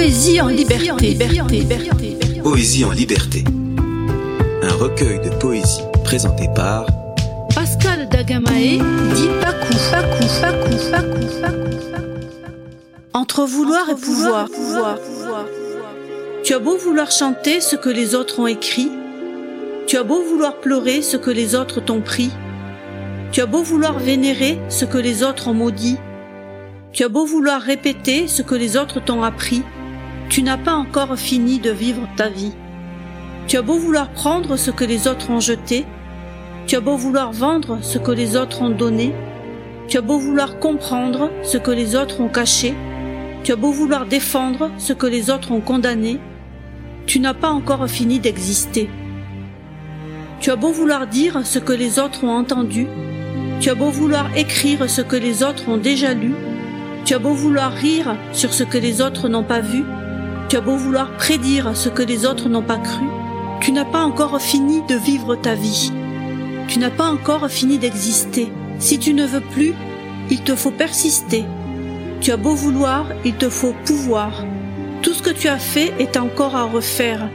Poésie en liberté. Poésie en liberté. Un recueil de poésie présenté par Pascal Dagamae dit Pakou, Pakou, Pakou, Pakou, Pakou. Entre vouloir et pouvoir. Tu as beau vouloir chanter ce que les autres ont écrit, tu as beau vouloir pleurer ce que les autres t'ont pris, tu as beau vouloir vénérer ce que les autres ont maudit, tu as beau vouloir répéter ce que les autres t'ont appris, tu n'as pas encore fini de vivre ta vie. Tu as beau vouloir prendre ce que les autres ont jeté, tu as beau vouloir vendre ce que les autres ont donné, tu as beau vouloir comprendre ce que les autres ont caché, tu as beau vouloir défendre ce que les autres ont condamné, tu n'as pas encore fini d'exister. Tu as beau vouloir dire ce que les autres ont entendu, tu as beau vouloir écrire ce que les autres ont déjà lu, tu as beau vouloir rire sur ce que les autres n'ont pas vu, tu as beau vouloir prédire ce que les autres n'ont pas cru, tu n'as pas encore fini de vivre ta vie. Tu n'as pas encore fini d'exister. Si tu ne veux plus, il te faut persister. Tu as beau vouloir, il te faut pouvoir. Tout ce que tu as fait est encore à refaire.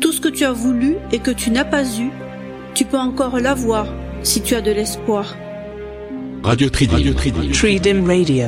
Tout ce que tu as voulu et que tu n'as pas eu, tu peux encore l'avoir si tu as de l'espoir. Radio Tridim. Radio Tridim. Tridim Radio.